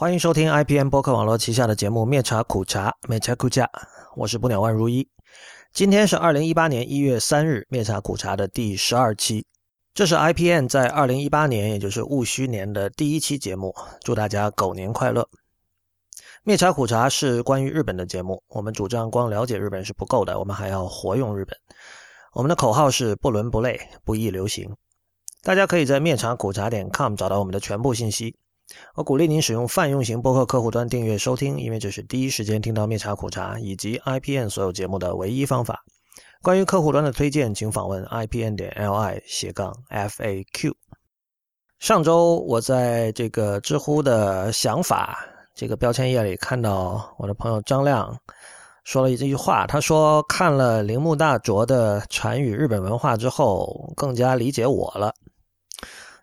欢迎收听 IPN 播客网络旗下的节目《灭茶苦茶》，灭茶苦茶，我是不鸟万如一。今天是二零一八年一月三日，《灭茶苦茶》的第十二期，这是 IPN 在二零一八年，也就是戊戌年的第一期节目。祝大家狗年快乐！灭茶苦茶是关于日本的节目，我们主张光了解日本是不够的，我们还要活用日本。我们的口号是不伦不类，不易流行。大家可以在灭茶苦茶点 com 找到我们的全部信息。我鼓励您使用泛用型播客客户端订阅收听，因为这是第一时间听到灭茶苦茶以及 IPN 所有节目的唯一方法。关于客户端的推荐，请访问 IPN 点 LI 斜杠 FAQ。上周我在这个知乎的想法这个标签页里看到我的朋友张亮说了一句话，他说看了铃木大拙的禅语日本文化之后，更加理解我了。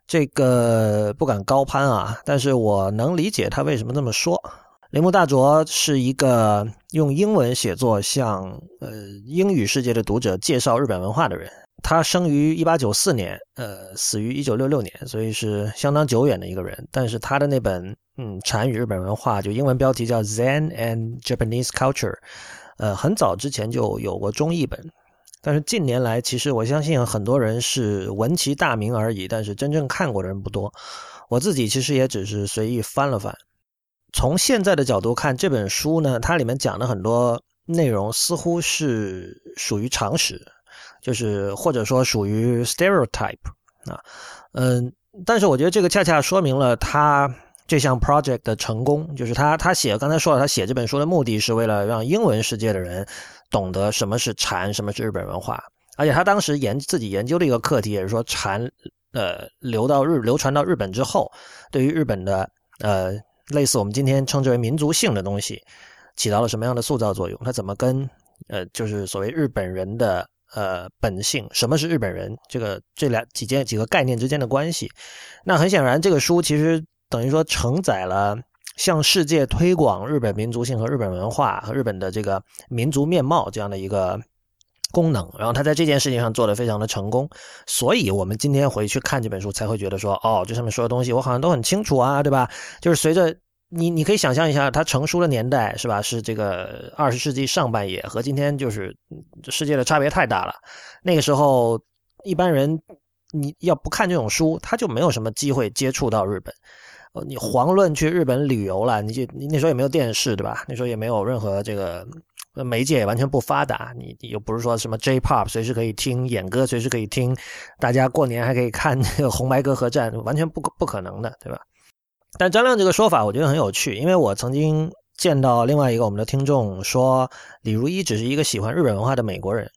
这个不敢高攀啊，但是我能理解他为什么这么说。铃木大拙是一个用英文写作向呃英语世界的读者介绍日本文化的人。他生于一八九四年，呃，死于一九六六年，所以是相当久远的一个人。但是他的那本嗯禅语日本文化，就英文标题叫《Zen and Japanese Culture》，呃，很早之前就有过中译本。但是近年来，其实我相信很多人是闻其大名而已，但是真正看过的人不多。我自己其实也只是随意翻了翻。从现在的角度看，这本书呢，它里面讲的很多内容似乎是属于常识，就是或者说属于 stereotype 啊，嗯，但是我觉得这个恰恰说明了他这项 project 的成功，就是他他写刚才说了，他写这本书的目的是为了让英文世界的人。懂得什么是禅，什么是日本文化，而且他当时研自己研究的一个课题也是说禅，呃，流到日流传到日本之后，对于日本的呃类似我们今天称之为民族性的东西，起到了什么样的塑造作用？它怎么跟呃就是所谓日本人的呃本性，什么是日本人？这个这两几件几个概念之间的关系？那很显然，这个书其实等于说承载了。向世界推广日本民族性和日本文化和日本的这个民族面貌这样的一个功能，然后他在这件事情上做的非常的成功，所以我们今天回去看这本书才会觉得说，哦，这上面说的东西我好像都很清楚啊，对吧？就是随着你，你可以想象一下，它成书的年代是吧？是这个二十世纪上半叶，和今天就是世界的差别太大了。那个时候，一般人你要不看这种书，他就没有什么机会接触到日本。你遑论去日本旅游了，你就你那时候也没有电视，对吧？那时候也没有任何这个媒介，也完全不发达。你又不是说什么 J-pop，随时可以听演歌，随时可以听，大家过年还可以看那个红白歌合战，完全不不可能的，对吧？但张亮这个说法我觉得很有趣，因为我曾经见到另外一个我们的听众说，李如一只是一个喜欢日本文化的美国人，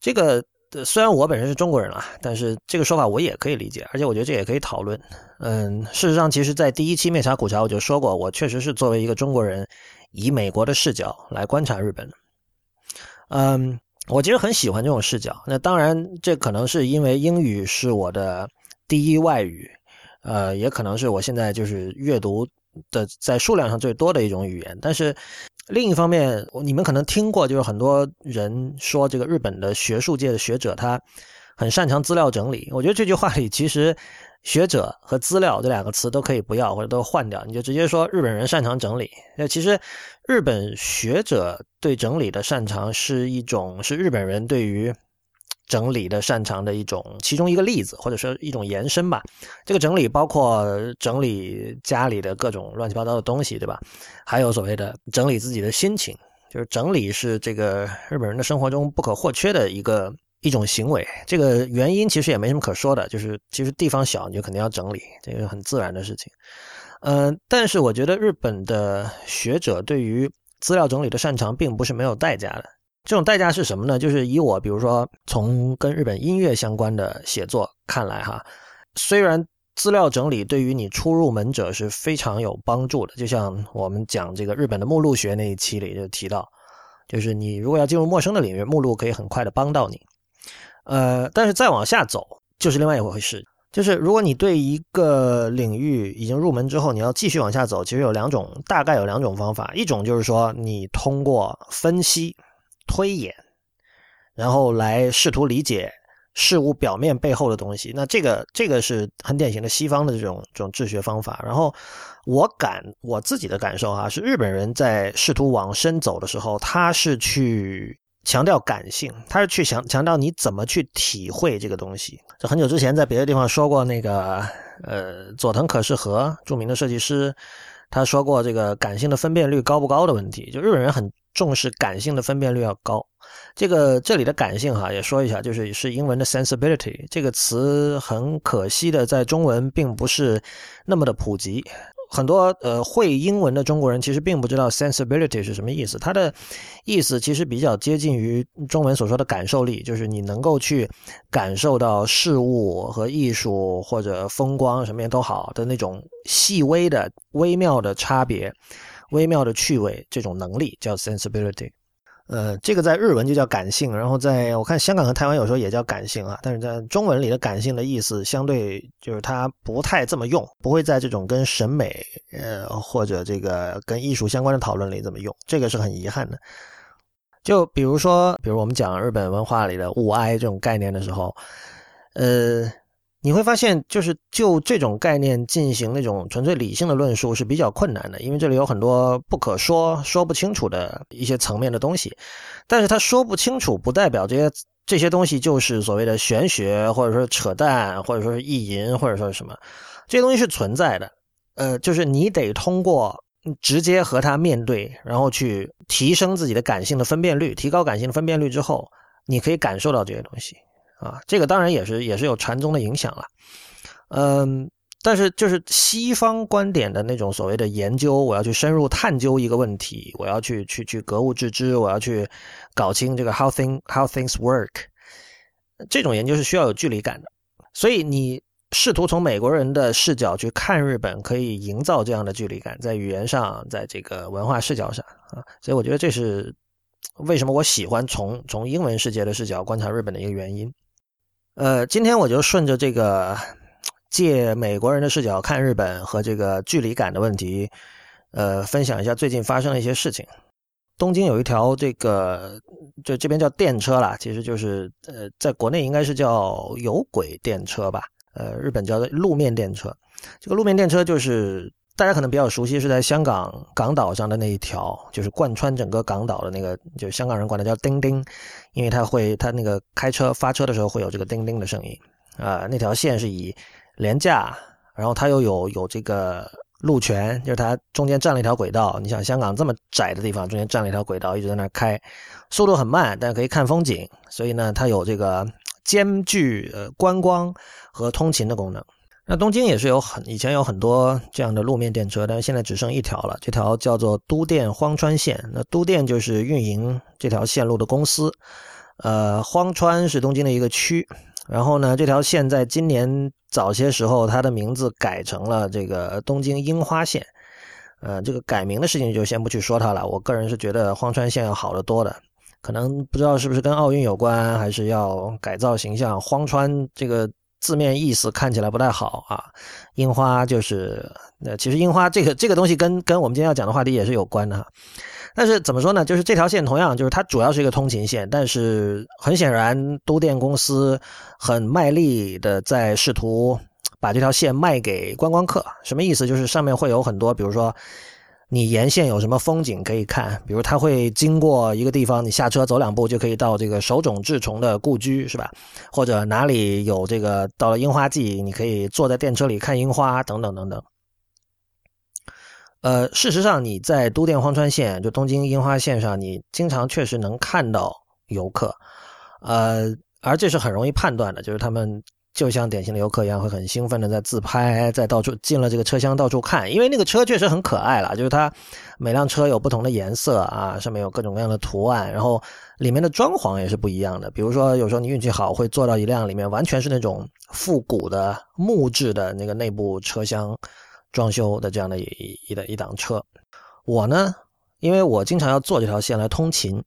这个。虽然我本身是中国人了，但是这个说法我也可以理解，而且我觉得这也可以讨论。嗯，事实上，其实，在第一期灭茶苦茶我就说过，我确实是作为一个中国人，以美国的视角来观察日本。嗯，我其实很喜欢这种视角。那当然，这可能是因为英语是我的第一外语，呃，也可能是我现在就是阅读的在数量上最多的一种语言，但是。另一方面，你们可能听过，就是很多人说这个日本的学术界的学者他很擅长资料整理。我觉得这句话里其实“学者”和“资料”这两个词都可以不要，或者都换掉，你就直接说日本人擅长整理。那其实日本学者对整理的擅长是一种是日本人对于。整理的擅长的一种，其中一个例子，或者说一种延伸吧。这个整理包括整理家里的各种乱七八糟的东西，对吧？还有所谓的整理自己的心情，就是整理是这个日本人的生活中不可或缺的一个一种行为。这个原因其实也没什么可说的，就是其实地方小，你就肯定要整理，这个是很自然的事情。嗯，但是我觉得日本的学者对于资料整理的擅长，并不是没有代价的。这种代价是什么呢？就是以我，比如说从跟日本音乐相关的写作看来，哈，虽然资料整理对于你初入门者是非常有帮助的，就像我们讲这个日本的目录学那一期里就提到，就是你如果要进入陌生的领域，目录可以很快的帮到你。呃，但是再往下走就是另外一回事，就是如果你对一个领域已经入门之后，你要继续往下走，其实有两种，大概有两种方法，一种就是说你通过分析。推演，然后来试图理解事物表面背后的东西。那这个这个是很典型的西方的这种这种治学方法。然后我感我自己的感受哈，是日本人在试图往深走的时候，他是去强调感性，他是去强强调你怎么去体会这个东西。就很久之前在别的地方说过，那个呃佐藤可士和著名的设计师。他说过这个感性的分辨率高不高的问题，就日本人很重视感性的分辨率要高。这个这里的感性哈也说一下，就是是英文的 sensibility 这个词，很可惜的在中文并不是那么的普及。很多呃会英文的中国人其实并不知道 sensibility 是什么意思，它的意思其实比较接近于中文所说的感受力，就是你能够去感受到事物和艺术或者风光什么样都好的那种细微的微妙的差别、微妙的趣味，这种能力叫 sensibility。呃，这个在日文就叫感性，然后在我看香港和台湾有时候也叫感性啊，但是在中文里的感性的意思相对就是它不太这么用，不会在这种跟审美呃或者这个跟艺术相关的讨论里这么用，这个是很遗憾的。就比如说，比如我们讲日本文化里的物哀这种概念的时候，呃。你会发现，就是就这种概念进行那种纯粹理性的论述是比较困难的，因为这里有很多不可说、说不清楚的一些层面的东西。但是他说不清楚，不代表这些这些东西就是所谓的玄学，或者说扯淡，或者说意淫，或者说是什么。这些东西是存在的，呃，就是你得通过直接和他面对，然后去提升自己的感性的分辨率，提高感性的分辨率之后，你可以感受到这些东西。啊，这个当然也是也是有禅宗的影响了，嗯，但是就是西方观点的那种所谓的研究，我要去深入探究一个问题，我要去去去格物致知，我要去搞清这个 how thing how things work，这种研究是需要有距离感的，所以你试图从美国人的视角去看日本，可以营造这样的距离感，在语言上，在这个文化视角上啊，所以我觉得这是为什么我喜欢从从英文世界的视角观察日本的一个原因。呃，今天我就顺着这个借美国人的视角看日本和这个距离感的问题，呃，分享一下最近发生的一些事情。东京有一条这个，就这边叫电车啦，其实就是呃，在国内应该是叫有轨电车吧，呃，日本叫做路面电车。这个路面电车就是大家可能比较熟悉，是在香港港岛上的那一条，就是贯穿整个港岛的那个，就是香港人管它叫叮叮。因为它会，它那个开车发车的时候会有这个叮叮的声音，啊，那条线是以廉价，然后它又有有这个路权，就是它中间占了一条轨道。你想香港这么窄的地方，中间占了一条轨道，一直在那开，速度很慢，但可以看风景，所以呢，它有这个兼具呃观光和通勤的功能。那东京也是有很以前有很多这样的路面电车，但是现在只剩一条了。这条叫做都电荒川线。那都电就是运营这条线路的公司，呃，荒川是东京的一个区。然后呢，这条线在今年早些时候，它的名字改成了这个东京樱花线。呃，这个改名的事情就先不去说它了。我个人是觉得荒川线要好得多的，可能不知道是不是跟奥运有关，还是要改造形象。荒川这个。字面意思看起来不太好啊，樱花就是，那其实樱花这个这个东西跟跟我们今天要讲的话题也是有关的哈。但是怎么说呢？就是这条线同样就是它主要是一个通勤线，但是很显然都电公司很卖力的在试图把这条线卖给观光客。什么意思？就是上面会有很多，比如说。你沿线有什么风景可以看？比如它会经过一个地方，你下车走两步就可以到这个手冢治虫的故居，是吧？或者哪里有这个到了樱花季，你可以坐在电车里看樱花，等等等等。呃，事实上你在都电荒川线，就东京樱花线上，你经常确实能看到游客，呃，而这是很容易判断的，就是他们。就像典型的游客一样，会很兴奋的在自拍，在到处进了这个车厢到处看，因为那个车确实很可爱了，就是它每辆车有不同的颜色啊，上面有各种各样的图案，然后里面的装潢也是不一样的。比如说，有时候你运气好，会坐到一辆里面完全是那种复古的木质的那个内部车厢装修的这样的一一的一档车。我呢，因为我经常要坐这条线来通勤，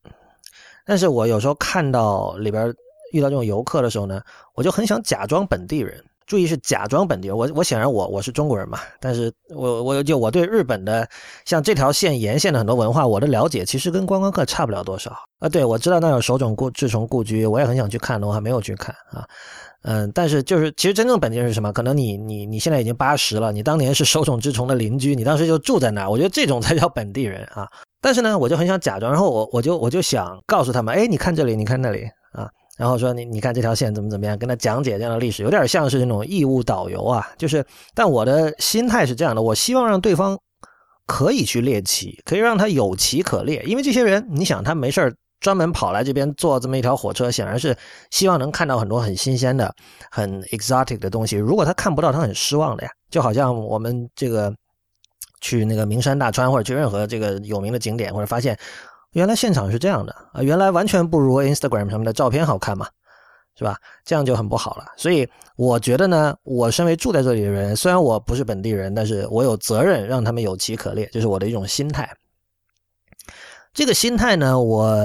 但是我有时候看到里边。遇到这种游客的时候呢，我就很想假装本地人，注意是假装本地人。我我显然我我是中国人嘛，但是我我就我对日本的像这条线沿线的很多文化，我的了解其实跟观光客差不了多少啊。对，我知道那有手冢故志虫故居，我也很想去看的，我还没有去看啊。嗯，但是就是其实真正本地人是什么？可能你你你现在已经八十了，你当年是手冢治虫的邻居，你当时就住在那儿，我觉得这种才叫本地人啊。但是呢，我就很想假装，然后我我就我就想告诉他们，哎，你看这里，你看那里，然后说你你看这条线怎么怎么样，跟他讲解这样的历史，有点像是那种义务导游啊。就是，但我的心态是这样的，我希望让对方可以去猎奇，可以让他有奇可猎，因为这些人，你想他没事儿。专门跑来这边坐这么一条火车，显然是希望能看到很多很新鲜的、很 exotic 的东西。如果他看不到，他很失望的呀。就好像我们这个去那个名山大川，或者去任何这个有名的景点，或者发现原来现场是这样的啊，原来完全不如 Instagram 上面的照片好看嘛，是吧？这样就很不好了。所以我觉得呢，我身为住在这里的人，虽然我不是本地人，但是我有责任让他们有其可猎，这是我的一种心态。这个心态呢，我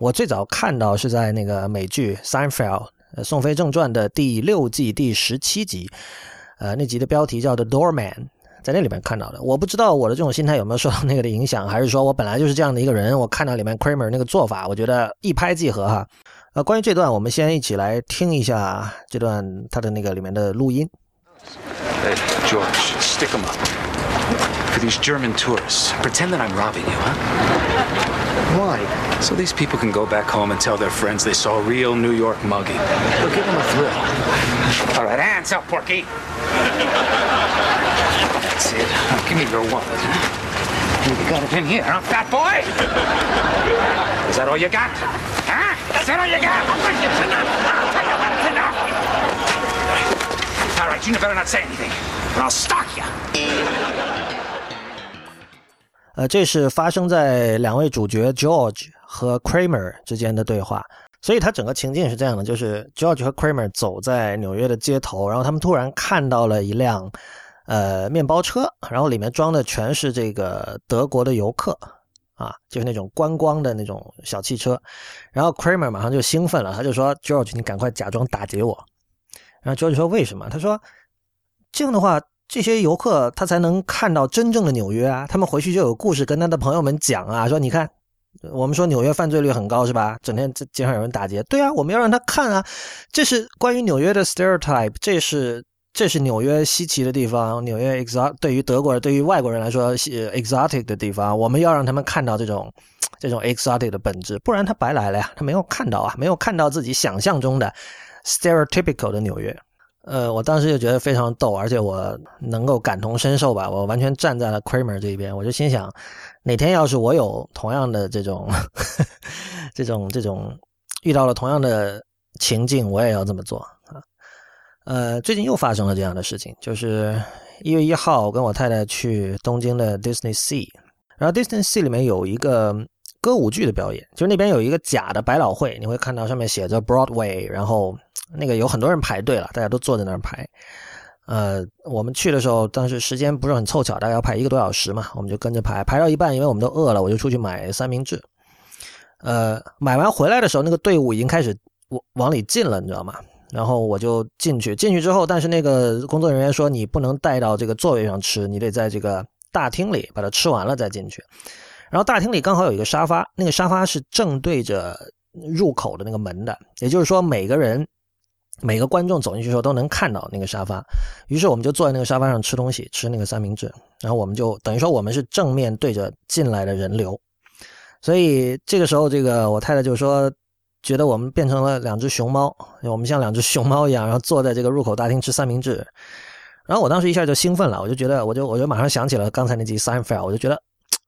我最早看到是在那个美剧《Seinfeld》宋飞正传的第六季第十七集，呃，那集的标题叫《The Doorman》，在那里面看到的。我不知道我的这种心态有没有受到那个的影响，还是说我本来就是这样的一个人。我看到里面 Kramer 那个做法，我觉得一拍即合哈。呃，关于这段，我们先一起来听一下这段他的那个里面的录音。Hey George, stick them up. for these German tourists. Pretend that I'm robbing you, huh? Why? So these people can go back home and tell their friends they saw a real New York mugging. We'll give them a thrill. All right, hands up, Porky. That's it. Now, give me your wallet, huh? You got it in here, huh, fat boy? Is that all you got? Huh? Is that all you got? It's enough. I'll tell you what, it's enough. All right, you better not say anything, or I'll stalk you. 呃，这是发生在两位主角 George 和 Kramer 之间的对话，所以他整个情境是这样的：就是 George 和 Kramer 走在纽约的街头，然后他们突然看到了一辆呃面包车，然后里面装的全是这个德国的游客啊，就是那种观光的那种小汽车。然后 Kramer 马上就兴奋了，他就说：“George，你赶快假装打劫我。”然后 George 说：“为什么？”他说：“这样的话。”这些游客他才能看到真正的纽约啊！他们回去就有故事跟他的朋友们讲啊，说你看，我们说纽约犯罪率很高是吧？整天街上有人打劫，对啊，我们要让他看啊！这是关于纽约的 stereotype，这是这是纽约稀奇的地方，纽约 exotic 对于德国人对于外国人来说 exotic 的地方，我们要让他们看到这种这种 exotic 的本质，不然他白来了呀！他没有看到啊，没有看到自己想象中的 stereotypical 的纽约。呃，我当时就觉得非常逗，而且我能够感同身受吧，我完全站在了 Kramer 这一边。我就心想，哪天要是我有同样的这种、这种、这种遇到了同样的情境，我也要这么做啊。呃，最近又发生了这样的事情，就是一月一号，我跟我太太去东京的 Disney Sea，然后 Disney Sea 里面有一个歌舞剧的表演，就是那边有一个假的百老汇，你会看到上面写着 Broadway，然后。那个有很多人排队了，大家都坐在那儿排。呃，我们去的时候，当时时间不是很凑巧，大概要排一个多小时嘛，我们就跟着排。排到一半，因为我们都饿了，我就出去买三明治。呃，买完回来的时候，那个队伍已经开始往往里进了，你知道吗？然后我就进去，进去之后，但是那个工作人员说你不能带到这个座位上吃，你得在这个大厅里把它吃完了再进去。然后大厅里刚好有一个沙发，那个沙发是正对着入口的那个门的，也就是说每个人。每个观众走进去的时候都能看到那个沙发，于是我们就坐在那个沙发上吃东西，吃那个三明治。然后我们就等于说我们是正面对着进来的人流，所以这个时候，这个我太太就说，觉得我们变成了两只熊猫，我们像两只熊猫一样，然后坐在这个入口大厅吃三明治。然后我当时一下就兴奋了，我就觉得，我就我就马上想起了刚才那集《Seinfeld》，我就觉得，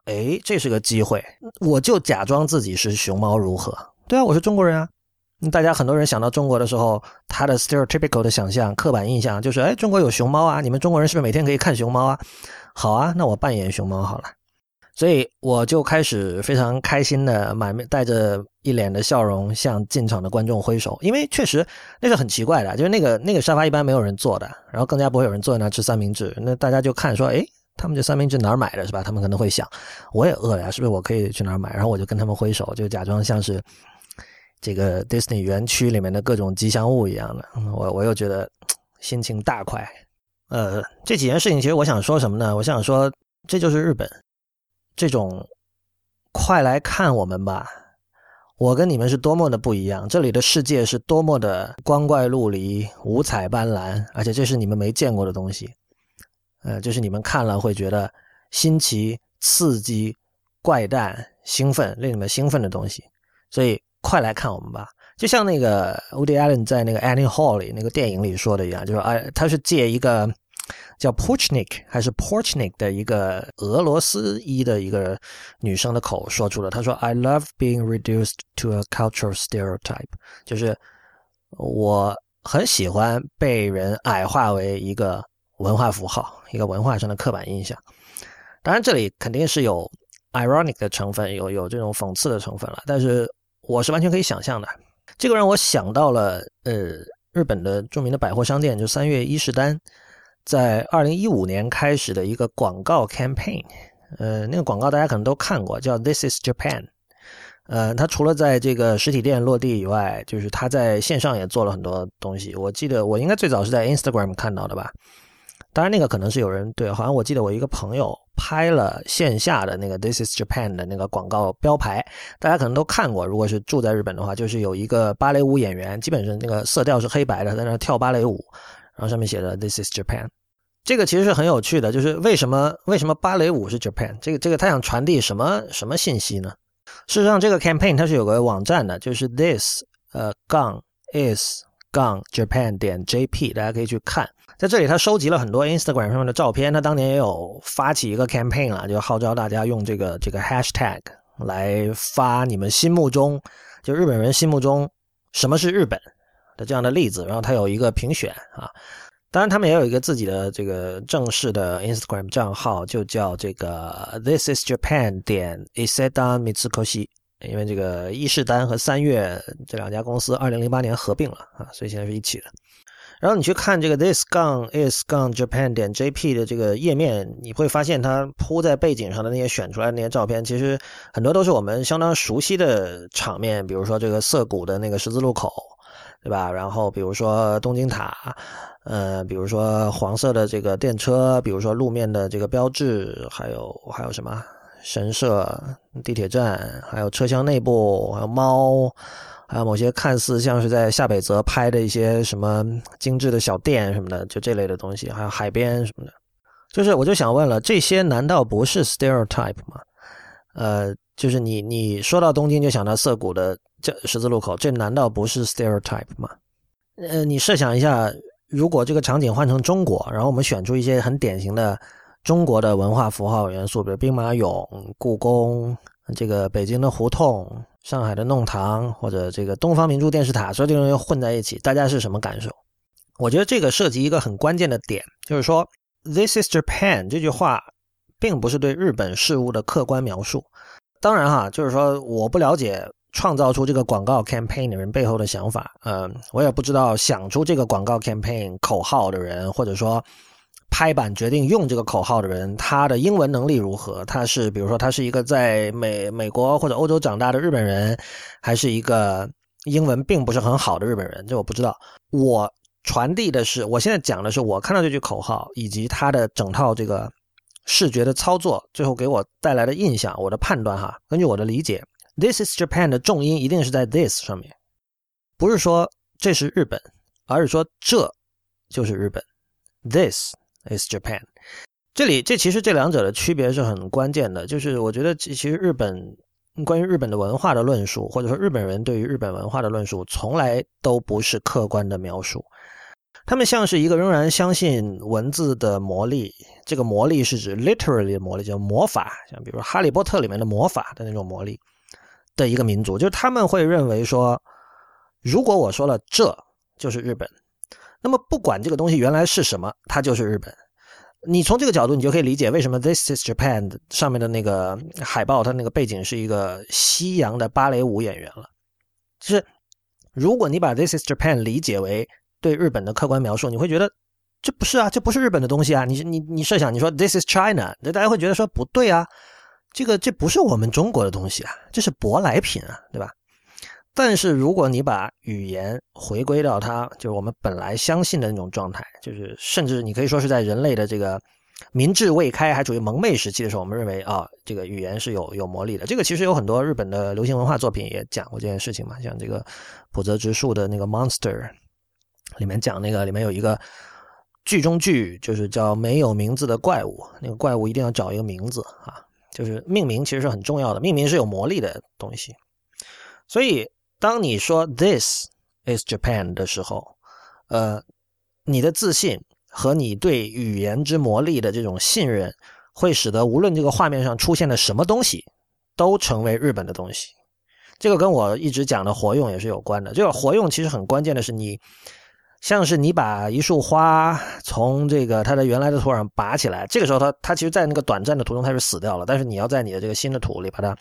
哎，这是个机会，我就假装自己是熊猫如何？对啊，我是中国人啊。大家很多人想到中国的时候，他的 stereotypical 的想象、刻板印象就是：哎，中国有熊猫啊！你们中国人是不是每天可以看熊猫啊？好啊，那我扮演熊猫好了。所以我就开始非常开心的满面带着一脸的笑容向进场的观众挥手，因为确实那是很奇怪的，就是那个那个沙发一般没有人坐的，然后更加不会有人坐在那吃三明治。那大家就看说：哎，他们这三明治哪儿买的？是吧？他们可能会想，我也饿了呀，是不是我可以去哪儿买？然后我就跟他们挥手，就假装像是。这个 Disney 园区里面的各种吉祥物一样的，我我又觉得心情大快。呃，这几件事情其实我想说什么呢？我想说，这就是日本这种快来看我们吧。我跟你们是多么的不一样，这里的世界是多么的光怪陆离、五彩斑斓，而且这是你们没见过的东西。呃，就是你们看了会觉得新奇、刺激、怪诞、兴奋，令你们兴奋的东西。所以，快来看我们吧！就像那个 Woody Allen 在那个 Annie Hall 里那个电影里说的一样，就是哎，他是借一个。叫 Porchnik 还是 Porchnik 的一个俄罗斯裔的一个女生的口说出了，他说：“I love being reduced to a cultural stereotype，就是我很喜欢被人矮化为一个文化符号，一个文化上的刻板印象。当然，这里肯定是有 ironic 的成分，有有这种讽刺的成分了。但是我是完全可以想象的。这个让我想到了，呃，日本的著名的百货商店，就三月伊势丹。”在二零一五年开始的一个广告 campaign，呃，那个广告大家可能都看过，叫 This is Japan。呃，它除了在这个实体店落地以外，就是它在线上也做了很多东西。我记得我应该最早是在 Instagram 看到的吧？当然，那个可能是有人对，好像我记得我一个朋友拍了线下的那个 This is Japan 的那个广告标牌，大家可能都看过。如果是住在日本的话，就是有一个芭蕾舞演员，基本上那个色调是黑白的，在那跳芭蕾舞。然后上面写的 This is Japan，这个其实是很有趣的，就是为什么为什么芭蕾舞是 Japan？这个这个他想传递什么什么信息呢？事实上，这个 campaign 它是有个网站的，就是 This 呃杠 is 杠 Japan 点 JP，大家可以去看。在这里，他收集了很多 Instagram 上面的照片。他当年也有发起一个 campaign 啊，就号召大家用这个这个 hashtag 来发你们心目中就日本人心目中什么是日本。的这样的例子，然后他有一个评选啊，当然他们也有一个自己的这个正式的 Instagram 账号，就叫这个 This is Japan 点 Isedan Mitsukoshi，因为这个伊势丹和三月这两家公司二零零八年合并了啊，所以现在是一起的。然后你去看这个 This 杠 is 杠 Japan 点 JP 的这个页面，你会发现它铺在背景上的那些选出来的那些照片，其实很多都是我们相当熟悉的场面，比如说这个涩谷的那个十字路口。对吧？然后比如说东京塔，呃，比如说黄色的这个电车，比如说路面的这个标志，还有还有什么神社、地铁站，还有车厢内部，还有猫，还有某些看似像是在下北泽拍的一些什么精致的小店什么的，就这类的东西，还有海边什么的。就是我就想问了，这些难道不是 stereotype 吗？呃，就是你你说到东京就想到涩谷的。这十字路口，这难道不是 stereotype 吗？呃，你设想一下，如果这个场景换成中国，然后我们选出一些很典型的中国的文化符号元素，比如兵马俑、故宫、这个北京的胡同、上海的弄堂，或者这个东方明珠电视塔，所有这些东西混在一起，大家是什么感受？我觉得这个涉及一个很关键的点，就是说 “This is Japan” 这句话，并不是对日本事物的客观描述。当然哈，就是说我不了解。创造出这个广告 campaign 的人背后的想法，嗯，我也不知道想出这个广告 campaign 口号的人，或者说拍板决定用这个口号的人，他的英文能力如何？他是比如说他是一个在美美国或者欧洲长大的日本人，还是一个英文并不是很好的日本人？这我不知道。我传递的是，我现在讲的是我看到这句口号以及他的整套这个视觉的操作，最后给我带来的印象，我的判断哈，根据我的理解。This is Japan 的重音一定是在 this 上面，不是说这是日本，而是说这就是日本。This is Japan。这里这其实这两者的区别是很关键的，就是我觉得其其实日本关于日本的文化的论述，或者说日本人对于日本文化的论述，从来都不是客观的描述。他们像是一个仍然相信文字的魔力，这个魔力是指 literally 的魔力，叫魔法，像比如《哈利波特》里面的魔法的那种魔力。的一个民族，就是他们会认为说，如果我说了这就是日本，那么不管这个东西原来是什么，它就是日本。你从这个角度，你就可以理解为什么 This is Japan 上面的那个海报，它那个背景是一个西洋的芭蕾舞演员了。就是如果你把 This is Japan 理解为对日本的客观描述，你会觉得这不是啊，这不是日本的东西啊。你你你设想，你说 This is China，那大家会觉得说不对啊。这个这不是我们中国的东西啊，这是舶来品啊，对吧？但是如果你把语言回归到它就是我们本来相信的那种状态，就是甚至你可以说是在人类的这个民智未开还处于蒙昧时期的时候，我们认为啊，这个语言是有有魔力的。这个其实有很多日本的流行文化作品也讲过这件事情嘛，像这个浦泽直树的那个《Monster》里面讲那个里面有一个剧中剧，就是叫没有名字的怪物，那个怪物一定要找一个名字啊，就是命名其实是很重要的，命名是有魔力的东西，所以。当你说 “This is Japan” 的时候，呃，你的自信和你对语言之魔力的这种信任，会使得无论这个画面上出现的什么东西，都成为日本的东西。这个跟我一直讲的活用也是有关的。这个活用其实很关键的是，你像是你把一束花从这个它的原来的土壤拔起来，这个时候它它其实，在那个短暂的途中它是死掉了，但是你要在你的这个新的土里把它。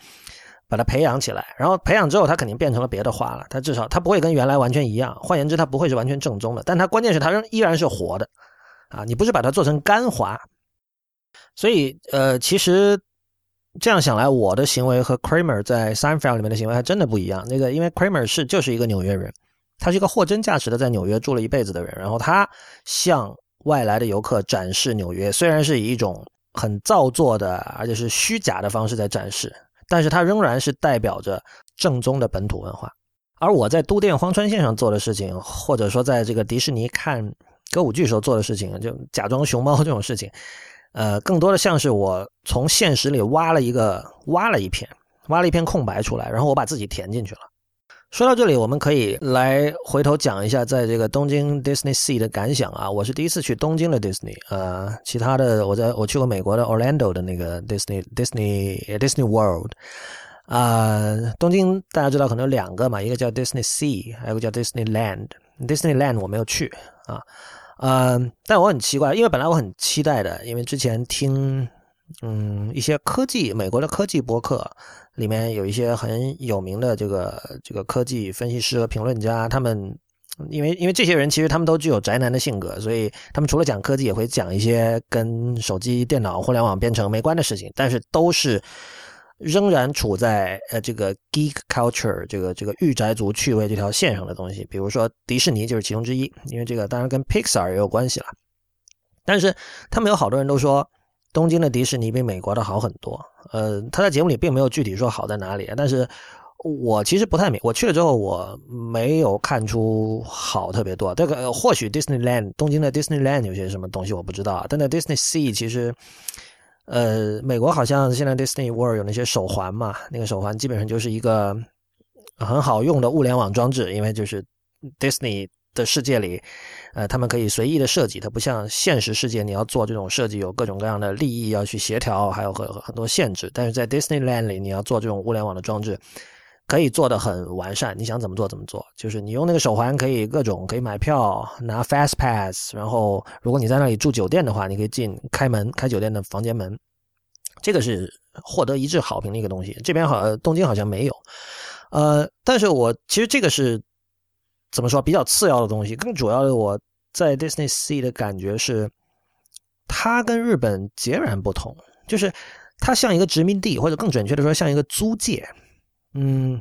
把它培养起来，然后培养之后，它肯定变成了别的花了。它至少它不会跟原来完全一样。换言之，它不会是完全正宗的。但它关键是它仍依然是活的，啊，你不是把它做成干花。所以，呃，其实这样想来，我的行为和 Kramer 在 Seinfeld 里面的行为还真的不一样。那个，因为 Kramer 是就是一个纽约人，他是一个货真价实的在纽约住了一辈子的人。然后他向外来的游客展示纽约，虽然是以一种很造作的，而且是虚假的方式在展示。但是它仍然是代表着正宗的本土文化，而我在都电荒川线上做的事情，或者说在这个迪士尼看歌舞剧时候做的事情，就假装熊猫这种事情，呃，更多的像是我从现实里挖了一个挖了一片，挖了一片空白出来，然后我把自己填进去了。说到这里，我们可以来回头讲一下在这个东京 Disney Sea 的感想啊。我是第一次去东京的 Disney，呃，其他的我在我去过美国的 Orlando 的那个 Disney Disney Disney World，啊，东京大家知道可能有两个嘛，一个叫 Disney Sea，还有一个叫 Disneyland。Disneyland 我没有去啊，嗯，但我很奇怪，因为本来我很期待的，因为之前听嗯一些科技美国的科技博客。里面有一些很有名的这个这个科技分析师和评论家，他们因为因为这些人其实他们都具有宅男的性格，所以他们除了讲科技，也会讲一些跟手机、电脑、互联网编程没关的事情，但是都是仍然处在呃这个 geek culture 这个这个御宅族趣味这条线上的东西。比如说迪士尼就是其中之一，因为这个当然跟 Pixar 也有关系了。但是他们有好多人都说。东京的迪士尼比美国的好很多。呃，他在节目里并没有具体说好在哪里，但是我其实不太明。我去了之后，我没有看出好特别多。这个或许 Disneyland 东京的 Disneyland 有些什么东西我不知道，但在 Disney Sea 其实，呃，美国好像现在 Disney World 有那些手环嘛，那个手环基本上就是一个很好用的物联网装置，因为就是 Disney。的世界里，呃，他们可以随意的设计，它不像现实世界，你要做这种设计有各种各样的利益要去协调，还有很很多限制。但是在 Disneyland 里，你要做这种物联网的装置，可以做的很完善，你想怎么做怎么做。就是你用那个手环可以各种可以买票拿 Fast Pass，然后如果你在那里住酒店的话，你可以进开门开酒店的房间门，这个是获得一致好评的一个东西。这边好东京好像没有，呃，但是我其实这个是。怎么说比较次要的东西？更主要的，我在 Disney Sea 的感觉是，它跟日本截然不同。就是它像一个殖民地，或者更准确的说，像一个租界。嗯，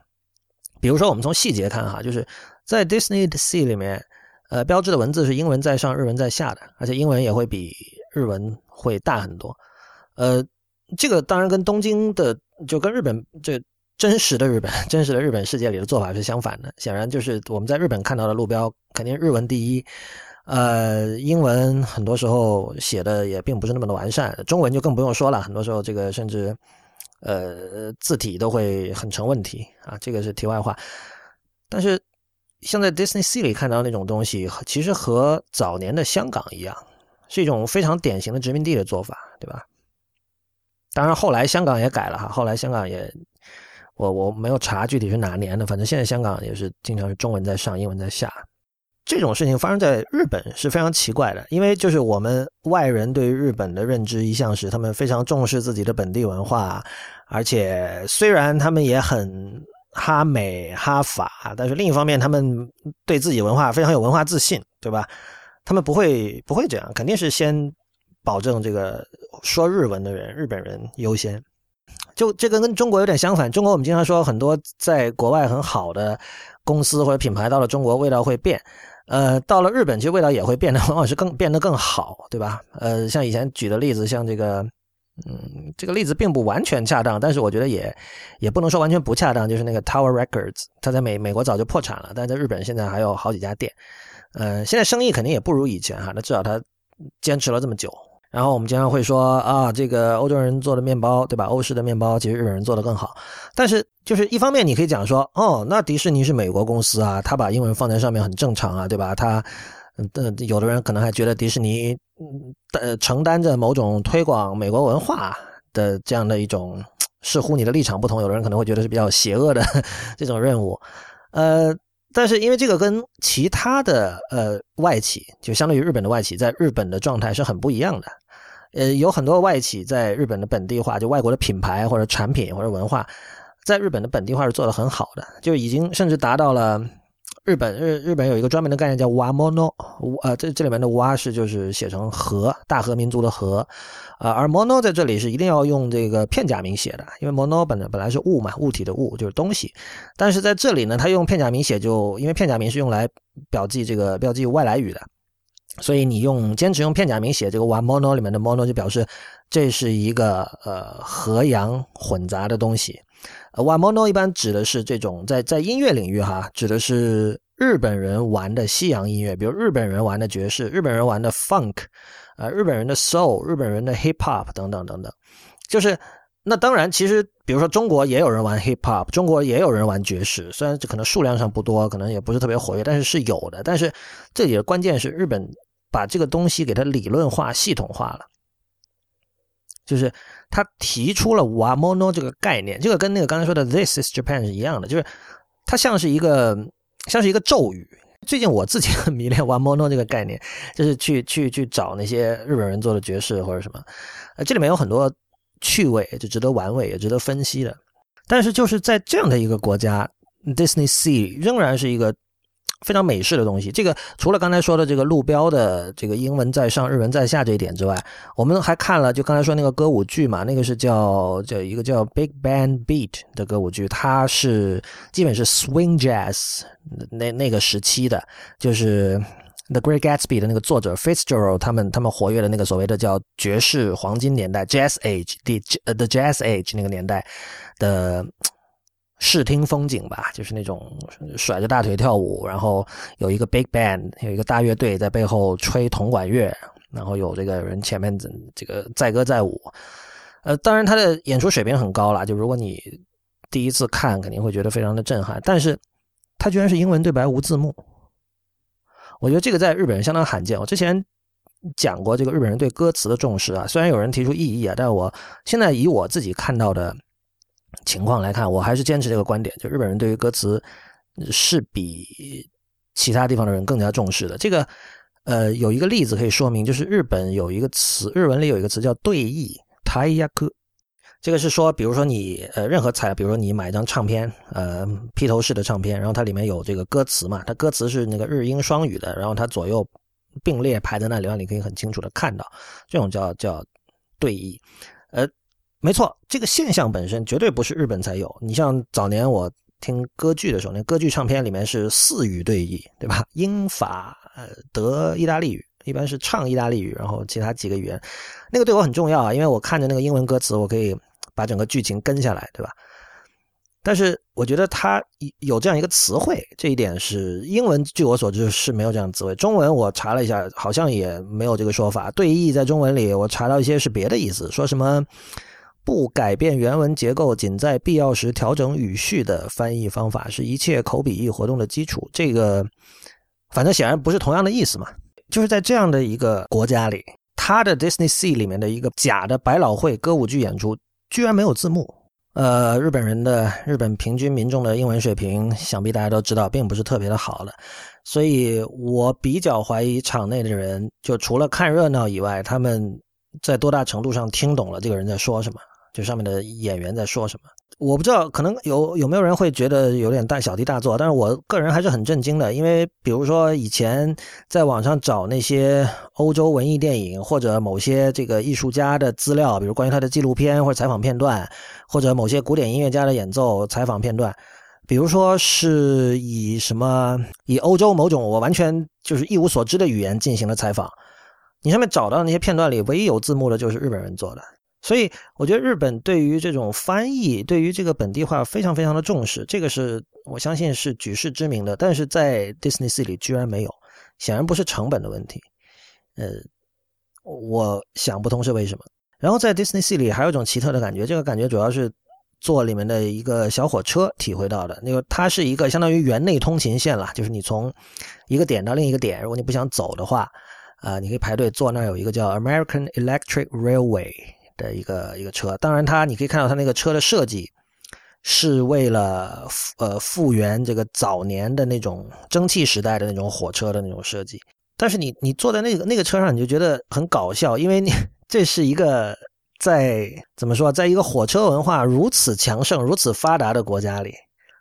比如说我们从细节看哈，就是在 Disney Sea 里面，呃，标志的文字是英文在上，日文在下的，而且英文也会比日文会大很多。呃，这个当然跟东京的就跟日本这。真实的日本，真实的日本世界里的做法是相反的。显然，就是我们在日本看到的路标，肯定日文第一，呃，英文很多时候写的也并不是那么的完善，中文就更不用说了。很多时候，这个甚至，呃，字体都会很成问题啊。这个是题外话。但是，像在 Disney Sea 里看到那种东西，其实和早年的香港一样，是一种非常典型的殖民地的做法，对吧？当然，后来香港也改了哈，后来香港也。我我没有查具体是哪年的，反正现在香港也是经常是中文在上，英文在下。这种事情发生在日本是非常奇怪的，因为就是我们外人对于日本的认知一向是他们非常重视自己的本地文化，而且虽然他们也很哈美哈法，但是另一方面他们对自己文化非常有文化自信，对吧？他们不会不会这样，肯定是先保证这个说日文的人日本人优先。就这个跟中国有点相反。中国我们经常说很多在国外很好的公司或者品牌到了中国味道会变，呃，到了日本其实味道也会变得 往往是更变得更好，对吧？呃，像以前举的例子，像这个，嗯，这个例子并不完全恰当，但是我觉得也也不能说完全不恰当，就是那个 Tower Records，它在美美国早就破产了，但在日本现在还有好几家店，呃，现在生意肯定也不如以前哈，那至少它坚持了这么久。然后我们经常会说啊，这个欧洲人做的面包，对吧？欧式的面包其实日本人做的更好。但是就是一方面你可以讲说，哦，那迪士尼是美国公司啊，他把英文放在上面很正常啊，对吧？他，呃，有的人可能还觉得迪士尼，呃，承担着某种推广美国文化的这样的一种，似乎你的立场不同，有的人可能会觉得是比较邪恶的 这种任务，呃。但是因为这个跟其他的呃外企，就相当于日本的外企，在日本的状态是很不一样的。呃，有很多外企在日本的本地化，就外国的品牌或者产品或者文化，在日本的本地化是做得很好的，就已经甚至达到了。日本日日本有一个专门的概念叫 “wamono”，呃，这这里面的 “wa” 是就是写成和大和民族的和，啊，而 “mono” 在这里是一定要用这个片假名写的，因为 “mono” 本本来是物嘛，物体的物就是东西，但是在这里呢，它用片假名写，就因为片假名是用来标记这个标记外来语的，所以你用坚持用片假名写这个 “wamono” 里面的 “mono” 就表示这是一个呃和洋混杂的东西。Wamono 一般指的是这种在在音乐领域哈，指的是日本人玩的西洋音乐，比如日本人玩的爵士，日本人玩的 funk，啊，日本人的 soul，日本人的 hip hop 等等等等。就是那当然，其实比如说中国也有人玩 hip hop，中国也有人玩爵士，虽然可能数量上不多，可能也不是特别活跃，但是是有的。但是这里的关键是日本把这个东西给它理论化、系统化了。就是他提出了 “wamono” 这个概念，这个跟那个刚才说的 “this is Japan” 是一样的，就是它像是一个像是一个咒语。最近我自己很迷恋 “wamono” 这个概念，就是去去去找那些日本人做的爵士或者什么，呃，这里面有很多趣味，就值得玩味，也值得分析的。但是就是在这样的一个国家，Disney Sea 仍然是一个。非常美式的东西，这个除了刚才说的这个路标的这个英文在上、日文在下这一点之外，我们还看了就刚才说那个歌舞剧嘛，那个是叫叫一个叫 Big Band Beat 的歌舞剧，它是基本是 Swing Jazz 那那个时期的，就是 The Great Gatsby 的那个作者 Fitzgerald 他们他们活跃的那个所谓的叫爵士黄金年代 Jazz Age，the the Jazz Age 那个年代的。视听风景吧，就是那种甩着大腿跳舞，然后有一个 big band，有一个大乐队在背后吹铜管乐，然后有这个人前面这个载歌载舞。呃，当然他的演出水平很高了，就如果你第一次看，肯定会觉得非常的震撼。但是，他居然是英文对白无字幕，我觉得这个在日本人相当罕见。我之前讲过这个日本人对歌词的重视啊，虽然有人提出异议啊，但我现在以我自己看到的。情况来看，我还是坚持这个观点，就日本人对于歌词是比其他地方的人更加重视的。这个，呃，有一个例子可以说明，就是日本有一个词，日文里有一个词叫对译 t a i y a k 这个是说，比如说你呃任何彩，比如说你买一张唱片，呃披头士的唱片，然后它里面有这个歌词嘛，它歌词是那个日英双语的，然后它左右并列排在那里，让你可以很清楚的看到，这种叫叫对译，呃。没错，这个现象本身绝对不是日本才有。你像早年我听歌剧的时候，那歌剧唱片里面是四语对译，对吧？英法呃德意大利语，一般是唱意大利语，然后其他几个语言。那个对我很重要啊，因为我看着那个英文歌词，我可以把整个剧情跟下来，对吧？但是我觉得它有这样一个词汇，这一点是英文，据我所知是没有这样的词汇。中文我查了一下，好像也没有这个说法。对译在中文里，我查到一些是别的意思，说什么。不改变原文结构，仅在必要时调整语序的翻译方法，是一切口笔译活动的基础。这个，反正显然不是同样的意思嘛。就是在这样的一个国家里，他的 Disney Sea 里面的一个假的百老汇歌舞剧演出，居然没有字幕。呃，日本人的日本平均民众的英文水平，想必大家都知道，并不是特别的好了。所以我比较怀疑场内的人，就除了看热闹以外，他们在多大程度上听懂了这个人在说什么。就上面的演员在说什么？我不知道，可能有有没有人会觉得有点大小题大做，但是我个人还是很震惊的，因为比如说以前在网上找那些欧洲文艺电影或者某些这个艺术家的资料，比如关于他的纪录片或者采访片段，或者某些古典音乐家的演奏采访片段，比如说是以什么以欧洲某种我完全就是一无所知的语言进行了采访，你上面找到那些片段里唯一有字幕的就是日本人做的。所以，我觉得日本对于这种翻译，对于这个本地化非常非常的重视，这个是我相信是举世知名的。但是在 Disney Sea 里居然没有，显然不是成本的问题。呃，我想不通是为什么。然后在 Disney Sea 里还有一种奇特的感觉，这个感觉主要是坐里面的一个小火车体会到的。那个它是一个相当于园内通勤线了，就是你从一个点到另一个点，如果你不想走的话，啊，你可以排队坐那儿有一个叫 American Electric Railway。的一个一个车，当然它你可以看到它那个车的设计是为了呃复原这个早年的那种蒸汽时代的那种火车的那种设计。但是你你坐在那个那个车上，你就觉得很搞笑，因为你这是一个在怎么说，在一个火车文化如此强盛、如此发达的国家里，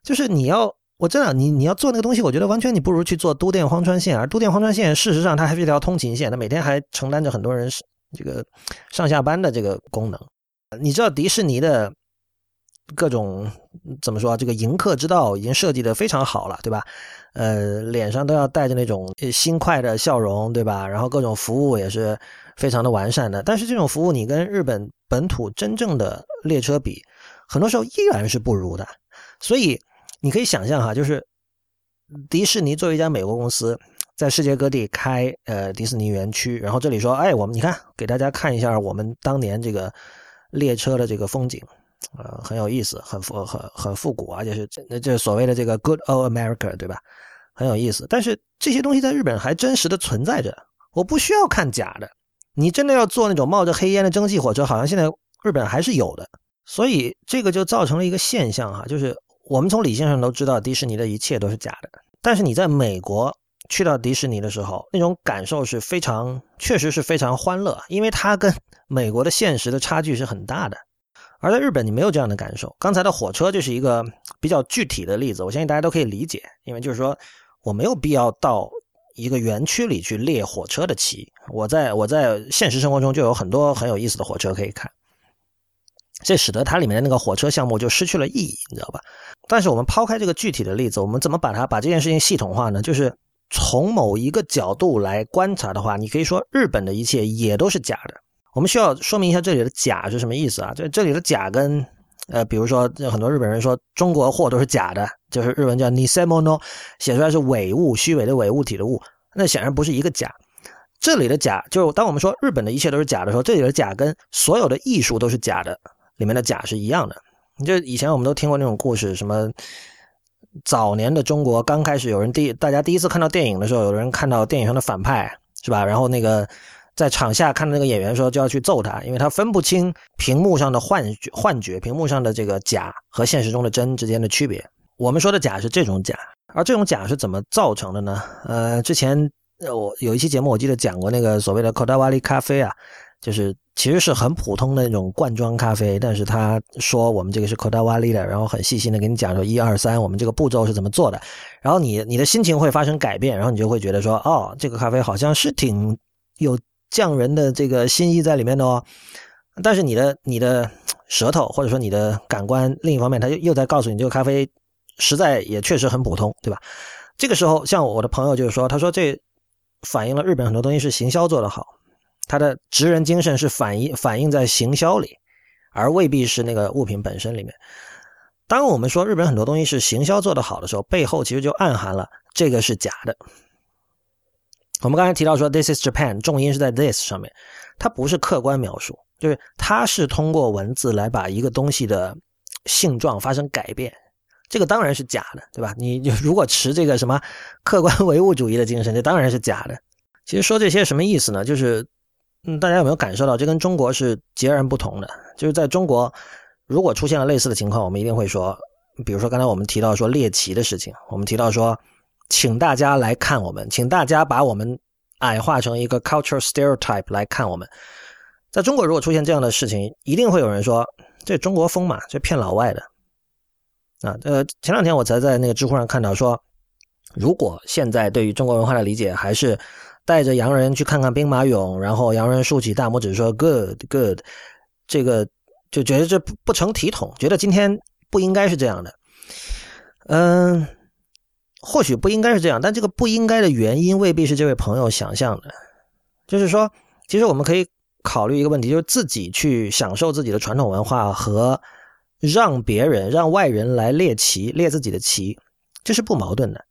就是你要我真的你你要做那个东西，我觉得完全你不如去做都电荒川线，而都电荒川线事实上它还是一条通勤线，它每天还承担着很多人。这个上下班的这个功能，你知道迪士尼的各种怎么说啊？这个迎客之道已经设计的非常好了，对吧？呃，脸上都要带着那种心快的笑容，对吧？然后各种服务也是非常的完善的。但是这种服务你跟日本本土真正的列车比，很多时候依然是不如的。所以你可以想象哈，就是迪士尼作为一家美国公司。在世界各地开呃迪士尼园区，然后这里说，哎，我们你看，给大家看一下我们当年这个列车的这个风景，呃，很有意思，很复很很复古，而且是那这所谓的这个 Good Old America，对吧？很有意思。但是这些东西在日本还真实的存在着，我不需要看假的。你真的要坐那种冒着黑烟的蒸汽火车，好像现在日本还是有的。所以这个就造成了一个现象哈，就是我们从理性上都知道迪士尼的一切都是假的，但是你在美国。去到迪士尼的时候，那种感受是非常，确实是非常欢乐，因为它跟 美国的现实的差距是很大的。而在日本，你没有这样的感受。刚才的火车就是一个比较具体的例子，我相信大家都可以理解。因为就是说，我没有必要到一个园区里去列火车的旗，我在我在现实生活中就有很多很有意思的火车可以看，这使得它里面的那个火车项目就失去了意义，你知道吧？但是我们抛开这个具体的例子，我们怎么把它把这件事情系统化呢？就是。从某一个角度来观察的话，你可以说日本的一切也都是假的。我们需要说明一下这里的“假”是什么意思啊？这这里的“假”跟呃，比如说很多日本人说中国货都是假的，就是日文叫 “nisemono”，写出来是伪物、虚伪的伪物体的物，那显然不是一个“假”。这里的“假”就是当我们说日本的一切都是假的时候，这里的“假”跟所有的艺术都是假的里面的“假”是一样的。你就以前我们都听过那种故事，什么？早年的中国刚开始有人第大家第一次看到电影的时候，有人看到电影上的反派是吧？然后那个在场下看到那个演员说就要去揍他，因为他分不清屏幕上的幻觉、幻觉，屏幕上的这个假和现实中的真之间的区别。我们说的假是这种假，而这种假是怎么造成的呢？呃，之前我有一期节目我记得讲过那个所谓的 Kodawari 咖啡啊。就是其实是很普通的那种罐装咖啡，但是他说我们这个是 Kodawari 的，然后很细心的给你讲说一二三，我们这个步骤是怎么做的，然后你你的心情会发生改变，然后你就会觉得说哦，这个咖啡好像是挺有匠人的这个心意在里面的哦，但是你的你的舌头或者说你的感官另一方面，他又又在告诉你这个咖啡实在也确实很普通，对吧？这个时候像我的朋友就是说，他说这反映了日本很多东西是行销做得好。他的职人精神是反映反映在行销里，而未必是那个物品本身里面。当我们说日本很多东西是行销做得好的时候，背后其实就暗含了这个是假的。我们刚才提到说 “this is Japan”，重音是在 “this” 上面，它不是客观描述，就是它是通过文字来把一个东西的性状发生改变。这个当然是假的，对吧？你如果持这个什么客观唯物主义的精神，这当然是假的。其实说这些什么意思呢？就是。嗯，大家有没有感受到这跟中国是截然不同的？就是在中国，如果出现了类似的情况，我们一定会说，比如说刚才我们提到说猎奇的事情，我们提到说，请大家来看我们，请大家把我们矮化成一个 cultural stereotype 来看我们。在中国，如果出现这样的事情，一定会有人说，这中国风嘛，这骗老外的，啊。呃，前两天我才在那个知乎上看到说，如果现在对于中国文化的理解还是带着洋人去看看兵马俑，然后洋人竖起大拇指说 “good good”，这个就觉得这不成体统，觉得今天不应该是这样的。嗯，或许不应该是这样，但这个不应该的原因未必是这位朋友想象的。就是说，其实我们可以考虑一个问题，就是自己去享受自己的传统文化和让别人、让外人来猎奇、猎自己的旗，这是不矛盾的。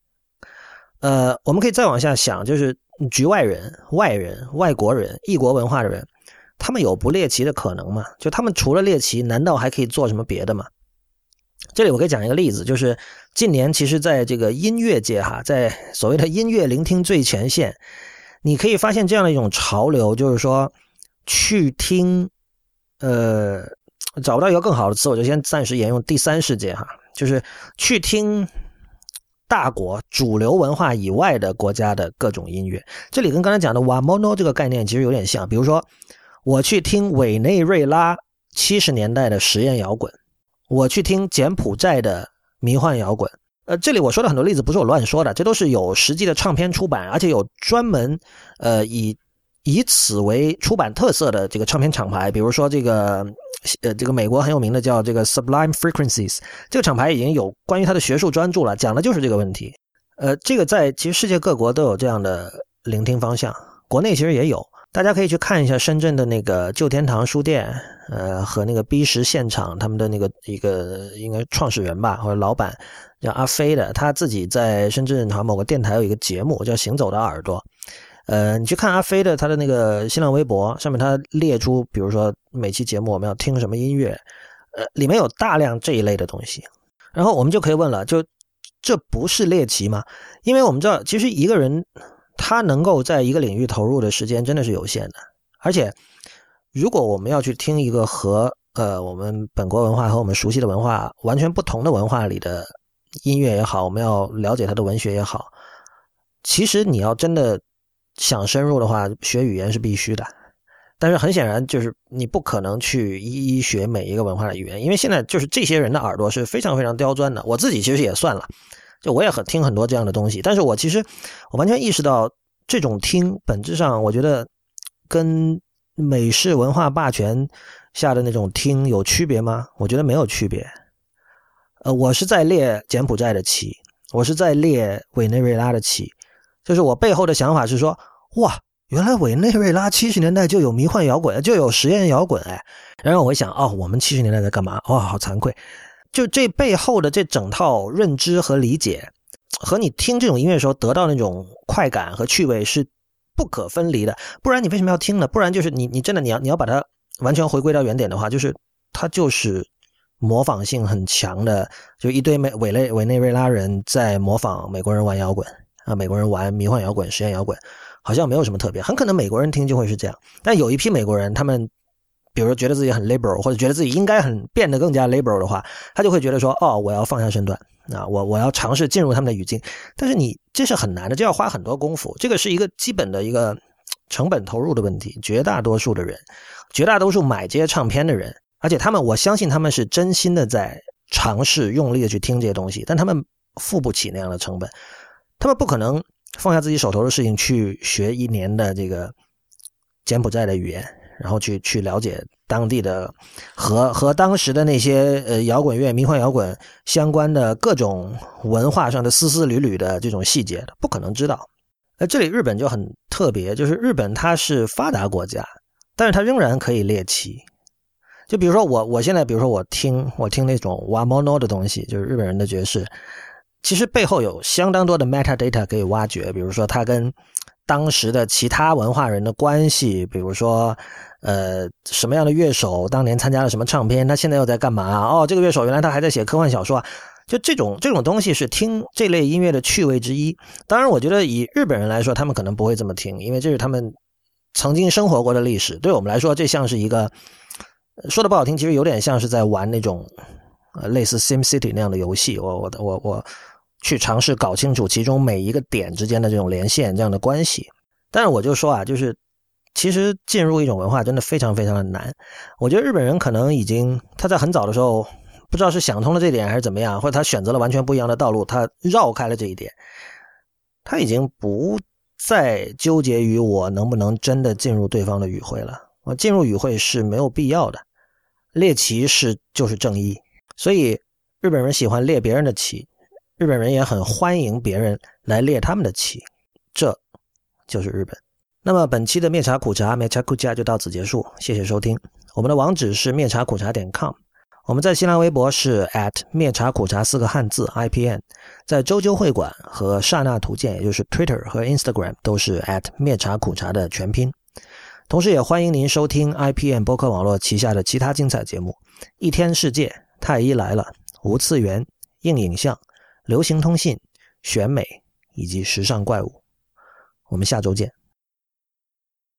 呃，我们可以再往下想，就是局外人、外人、外国人、异国文化的人，他们有不猎奇的可能吗？就他们除了猎奇，难道还可以做什么别的吗？这里我可以讲一个例子，就是近年其实在这个音乐界哈，在所谓的音乐聆听最前线，你可以发现这样的一种潮流，就是说去听，呃，找不到一个更好的词，我就先暂时沿用第三世界哈，就是去听大国主流文化以外的国家的各种音乐。这里跟刚才讲的瓦莫诺这个概念其实有点像，比如说我去听委内瑞拉七十年代的实验摇滚。我去听柬埔寨的迷幻摇滚，呃，这里我说的很多例子不是我乱说的，这都是有实际的唱片出版，而且有专门呃以以此为出版特色的这个唱片厂牌，比如说这个呃这个美国很有名的叫这个 Sublime Frequencies，这个厂牌已经有关于它的学术专著了，讲的就是这个问题。呃，这个在其实世界各国都有这样的聆听方向，国内其实也有。大家可以去看一下深圳的那个旧天堂书店，呃，和那个 B 十现场他们的那个一个应该创始人吧或者老板叫阿飞的，他自己在深圳好像某个电台有一个节目叫《行走的耳朵》，呃，你去看阿飞的他的那个新浪微博上面，他列出比如说每期节目我们要听什么音乐，呃，里面有大量这一类的东西，然后我们就可以问了，就这不是猎奇吗？因为我们知道，其实一个人。他能够在一个领域投入的时间真的是有限的，而且，如果我们要去听一个和呃我们本国文化和我们熟悉的文化完全不同的文化里的音乐也好，我们要了解他的文学也好，其实你要真的想深入的话，学语言是必须的。但是很显然，就是你不可能去一一学每一个文化的语言，因为现在就是这些人的耳朵是非常非常刁钻的。我自己其实也算了。就我也很听很多这样的东西，但是我其实我完全意识到，这种听本质上，我觉得跟美式文化霸权下的那种听有区别吗？我觉得没有区别。呃，我是在列柬埔寨的旗，我是在列委内瑞拉的旗，就是我背后的想法是说，哇，原来委内瑞拉七十年代就有迷幻摇滚，就有实验摇滚，哎，然后我一想，哦，我们七十年代在干嘛？哇，好惭愧。就这背后的这整套认知和理解，和你听这种音乐的时候得到那种快感和趣味是不可分离的。不然你为什么要听呢？不然就是你你真的你要你要把它完全回归到原点的话，就是它就是模仿性很强的，就一堆美委内委内瑞拉人在模仿美国人玩摇滚啊，美国人玩迷幻摇滚、实验摇滚，好像没有什么特别。很可能美国人听就会是这样，但有一批美国人他们。比如说，觉得自己很 liberal，或者觉得自己应该很变得更加 liberal 的话，他就会觉得说：“哦，我要放下身段啊，我我要尝试进入他们的语境。”但是你这是很难的，这要花很多功夫。这个是一个基本的一个成本投入的问题。绝大多数的人，绝大多数买这些唱片的人，而且他们，我相信他们是真心的在尝试用力的去听这些东西，但他们付不起那样的成本，他们不可能放下自己手头的事情去学一年的这个柬埔寨的语言。然后去去了解当地的和和当时的那些呃摇滚乐、迷幻摇滚相关的各种文化上的丝丝缕缕的这种细节，不可能知道。呃，这里日本就很特别，就是日本它是发达国家，但是它仍然可以猎奇。就比如说我我现在，比如说我听我听那种 wamono 的东西，就是日本人的爵士，其实背后有相当多的 metadata 可以挖掘，比如说他跟。当时的其他文化人的关系，比如说，呃，什么样的乐手当年参加了什么唱片，他现在又在干嘛？哦，这个乐手原来他还在写科幻小说啊，就这种这种东西是听这类音乐的趣味之一。当然，我觉得以日本人来说，他们可能不会这么听，因为这是他们曾经生活过的历史。对我们来说，这像是一个说的不好听，其实有点像是在玩那种呃类似 Sim City 那样的游戏。我我我我。去尝试搞清楚其中每一个点之间的这种连线这样的关系，但是我就说啊，就是其实进入一种文化真的非常非常的难。我觉得日本人可能已经他在很早的时候不知道是想通了这点还是怎么样，或者他选择了完全不一样的道路，他绕开了这一点，他已经不再纠结于我能不能真的进入对方的语会了。我进入语会是没有必要的，猎奇是就是正义，所以日本人喜欢猎别人的旗，日本人也很欢迎别人来猎他们的旗，这就是日本。那么本期的灭茶苦茶灭茶苦茶就到此结束，谢谢收听。我们的网址是灭茶苦茶点 com，我们在新浪微博是 at 灭茶苦茶四个汉字 IPN，在周究会馆和刹那图鉴，也就是 Twitter 和 Instagram 都是 at 灭茶苦茶的全拼。同时，也欢迎您收听 IPN 播客网络旗下的其他精彩节目：一天世界、太医来了、无次元、硬影像、流行通信、选美以及时尚怪物。我们下周见。